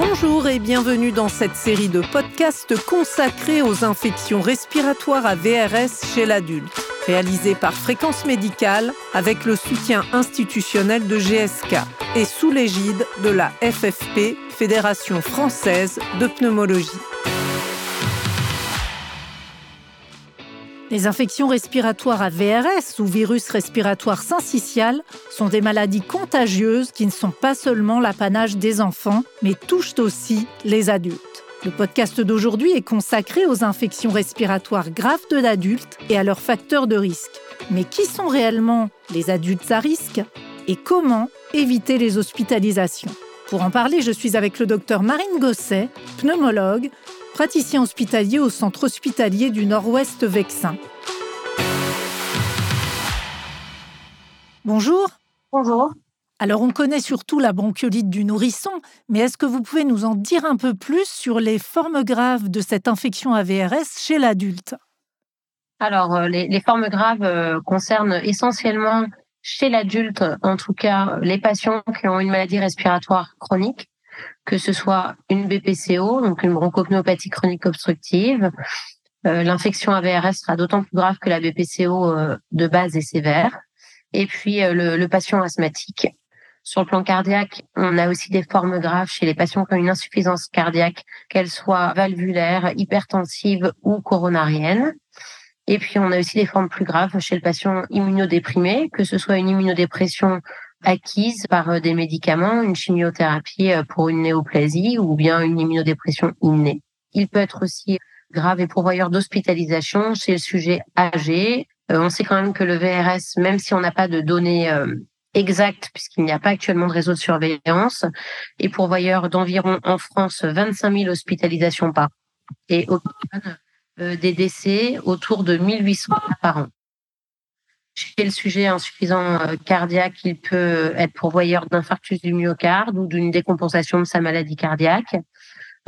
Bonjour et bienvenue dans cette série de podcasts consacrés aux infections respiratoires à VRS chez l'adulte, réalisée par Fréquence Médicale avec le soutien institutionnel de GSK et sous l'égide de la FFP, Fédération française de pneumologie. Les infections respiratoires à VRS ou virus respiratoire syncytial sont des maladies contagieuses qui ne sont pas seulement l'apanage des enfants, mais touchent aussi les adultes. Le podcast d'aujourd'hui est consacré aux infections respiratoires graves de l'adulte et à leurs facteurs de risque. Mais qui sont réellement les adultes à risque et comment éviter les hospitalisations? Pour en parler, je suis avec le docteur Marine Gosset, pneumologue, praticien hospitalier au centre hospitalier du Nord-Ouest Vexin. Bonjour. Bonjour. Alors on connaît surtout la bronchiolite du nourrisson, mais est-ce que vous pouvez nous en dire un peu plus sur les formes graves de cette infection AVRS chez l'adulte? Alors euh, les, formes graves euh, concernent essentiellement chez l'adulte, en tout cas les patients qui ont une maladie respiratoire chronique, que ce soit une BPCO, donc une bronchopneumopathie chronique obstructive. Euh, l'infection AVRS sera d'autant plus grave que la BPCO euh, de base est sévère. Et puis euh, le, le, patient asthmatique. Sur le plan cardiaque, on a aussi des formes graves chez les patients qui ont une insuffisance cardiaque, qu'elle soit valvulaire, hypertensive ou coronarienne. Et puis on a aussi des formes plus graves chez le patient immunodéprimé, que ce soit une immunodépression acquise par euh, des médicaments, une chimiothérapie euh, pour une néoplasie ou bien une immunodépression innée. Il peut être aussi grave et pourvoyeur d'hospitalisation chez le sujet âgé. Euh, on sait quand même que le VRS, même si on n'a pas de données exactes, puisqu'il n'y a pas actuellement de réseau de surveillance, est pourvoyeur d'environ en France 25 000 hospitalisations par an et des décès autour de 1800 par an. Chez le sujet insuffisant euh, cardiaque, il peut être pourvoyeur d'infarctus du myocarde ou d'une décompensation de sa maladie cardiaque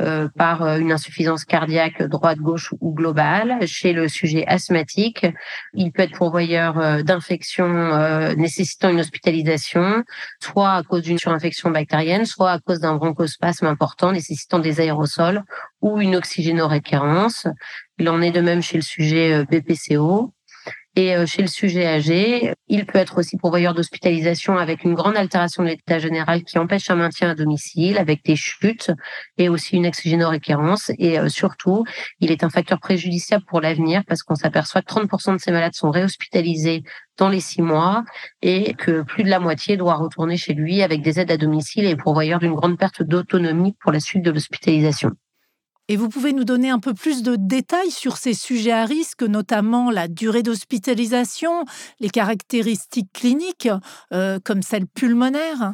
euh, par euh, une insuffisance cardiaque droite-gauche ou globale. Chez le sujet asthmatique, il peut être pourvoyeur d'infections nécessitant une hospitalisation, soit à cause d'une surinfection bactérienne, soit à cause d'un bronchospasme important nécessitant des aérosols ou une oxygénoréquérence. Il en est de même chez le sujet BPCO. Et euh, chez le sujet âgé, il peut être aussi pourvoyeur d'hospitalisation avec une grande altération de l'état général qui empêche un maintien à domicile, avec des chutes et aussi une oxygénoréquérence. Et euh, surtout, il est un facteur préjudiciable pour l'avenir parce qu'on s'aperçoit que 30% de ces malades sont réhospitalisés dans les six mois et que plus de la moitié doit retourner chez lui avec des aides à domicile et pourvoyeur d'une grande perte d'autonomie pour la suite de l'hospitalisation. Et vous pouvez nous donner un peu plus de détails sur ces sujets à risque, notamment la durée d'hospitalisation, les caractéristiques cliniques, euh, comme celle pulmonaire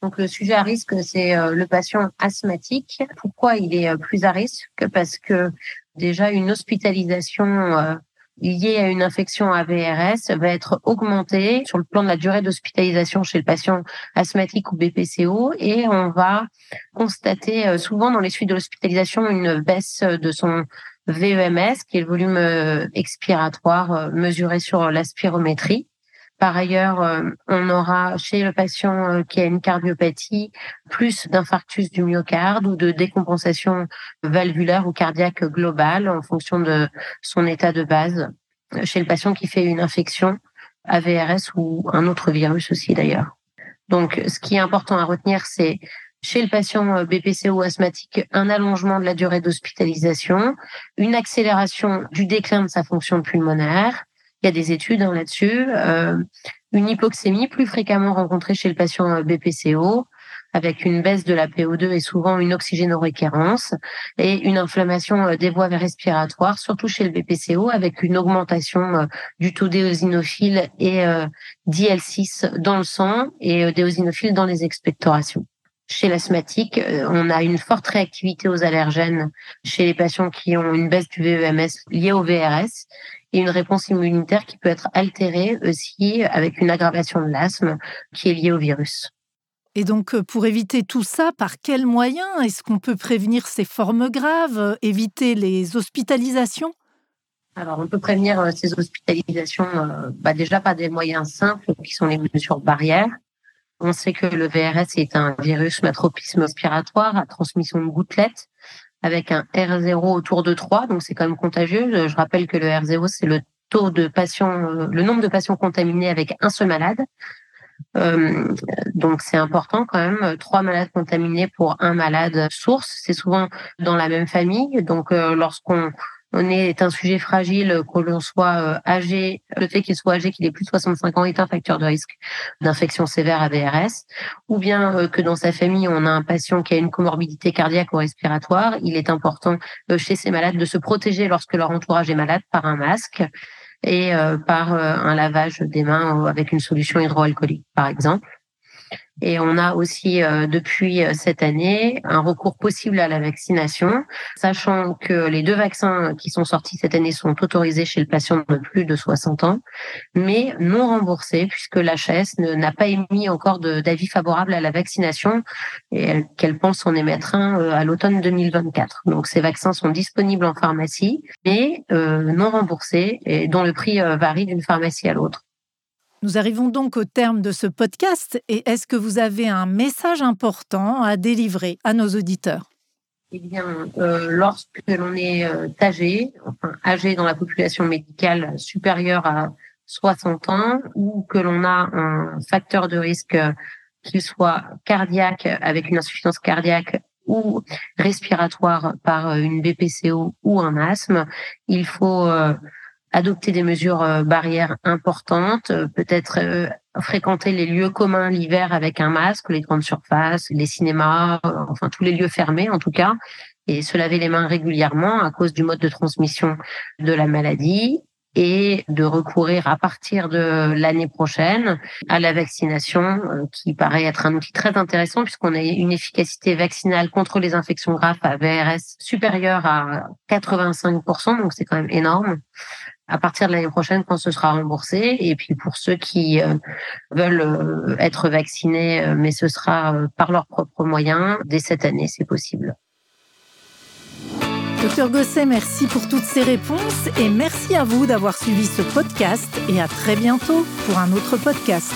donc le sujet à risque, c'est euh, le patient asthmatique. Pourquoi il est euh, plus à risque? Parce que déjà une hospitalisation liée à une infection AVRS va être augmentée sur le plan de la durée d'hospitalisation chez le patient asthmatique ou BPCO et on va constater euh, souvent dans les suites de l'hospitalisation une baisse de son VEMS, qui est le volume euh, expiratoire euh, mesuré sur l'aspirométrie. Par ailleurs, euh, on aura chez le patient euh, qui a une cardiopathie plus d'infarctus du myocarde ou de décompensation valvulaire ou cardiaque globale en fonction de son état de base. Chez le patient qui fait une infection AVRS ou un autre virus aussi d'ailleurs. Donc, ce qui est important à retenir, c'est chez le patient euh, BPC ou asthmatique, un allongement de la durée d'hospitalisation, une accélération du déclin de sa fonction pulmonaire, il y a des études hein, là-dessus. Euh, une hypoxémie plus fréquemment rencontrée chez le patient euh, BPCO, avec une baisse de la PO2 et souvent une oxygénoréquérence et une inflammation euh, des voies respiratoires, surtout chez le BPCO, avec une augmentation du taux d'éosinophile et d'IL6 dans le sang et d'éosinophile dans les expectorations. Chez l'asthmatique, on a une forte réactivité aux allergènes chez les patients qui ont une baisse du VEMS liée au VRS et une réponse immunitaire qui peut être altérée aussi avec une aggravation de l'asthme qui est liée au virus. Et donc, euh, pour éviter tout ça, par quels moyens est-ce qu'on peut prévenir ces formes graves, euh, éviter les hospitalisations? Alors, on peut prévenir euh, ces hospitalisations bah déjà par des moyens simples qui sont les mesures barrières. On sait que le VRS est un virus matropisme respiratoire à transmission de gouttelettes avec un R0 autour de 3, donc c'est quand même contagieux. Je rappelle que le R0, c'est le taux de patients, euh, le nombre de patients contaminés avec un seul malade. Euh, donc c'est important quand même. Trois malades contaminés pour un malade source, c'est souvent dans la même famille. Donc euh, lorsqu'on on est un sujet fragile, que l'on soit euh, âgé, le fait qu'il soit âgé, qu'il ait plus de 65 ans est un facteur de risque d'infection sévère à VRS, ou bien euh, que dans sa famille, on a un patient qui a une comorbidité cardiaque ou respiratoire, il est important euh, chez ces malades de se protéger lorsque leur entourage est malade par un masque et par un lavage des mains avec une solution hydroalcoolique, par exemple. Et on a aussi euh, depuis euh, cette année un recours possible à la vaccination, sachant que les deux vaccins qui sont sortis cette année sont autorisés chez le patient de plus de 60 ans, mais non remboursés puisque l'HS n'a pas émis encore d'avis favorable à la vaccination et qu'elle pense en émettre un euh, à l'automne 2024. Donc ces vaccins sont disponibles en pharmacie, mais non remboursés et dont le prix varie d'une pharmacie à l'autre. Nous arrivons donc au terme de ce podcast et est-ce que vous avez un message important à délivrer à nos auditeurs? Eh bien, euh, lorsque l'on est euh, âgé, enfin âgé dans la population médicale supérieure à 60 ans ou que l'on a un facteur de risque euh, qu'il soit cardiaque avec une insuffisance cardiaque ou respiratoire par une BPCO ou un asthme, il faut adopter des mesures euh, barrières importantes, euh, peut-être euh, fréquenter les lieux communs l'hiver avec un masque, les grandes surfaces, les cinémas, enfin tous les lieux fermés en tout cas, et se laver les mains régulièrement à cause du mode de transmission de la maladie et de recourir à partir de l'année prochaine à la vaccination qui paraît être un outil très intéressant puisqu'on a une efficacité vaccinale contre les infections graves à VRS supérieure à 85%, donc c'est quand même énorme à partir de l'année prochaine quand ce sera remboursé. Et puis pour ceux qui euh, veulent euh, être vaccinés, euh, mais ce sera par leurs propres moyens, dès cette année, c'est possible. Docteur Gosset, merci pour toutes ces réponses et merci à vous d'avoir suivi ce podcast et à très bientôt pour un autre podcast.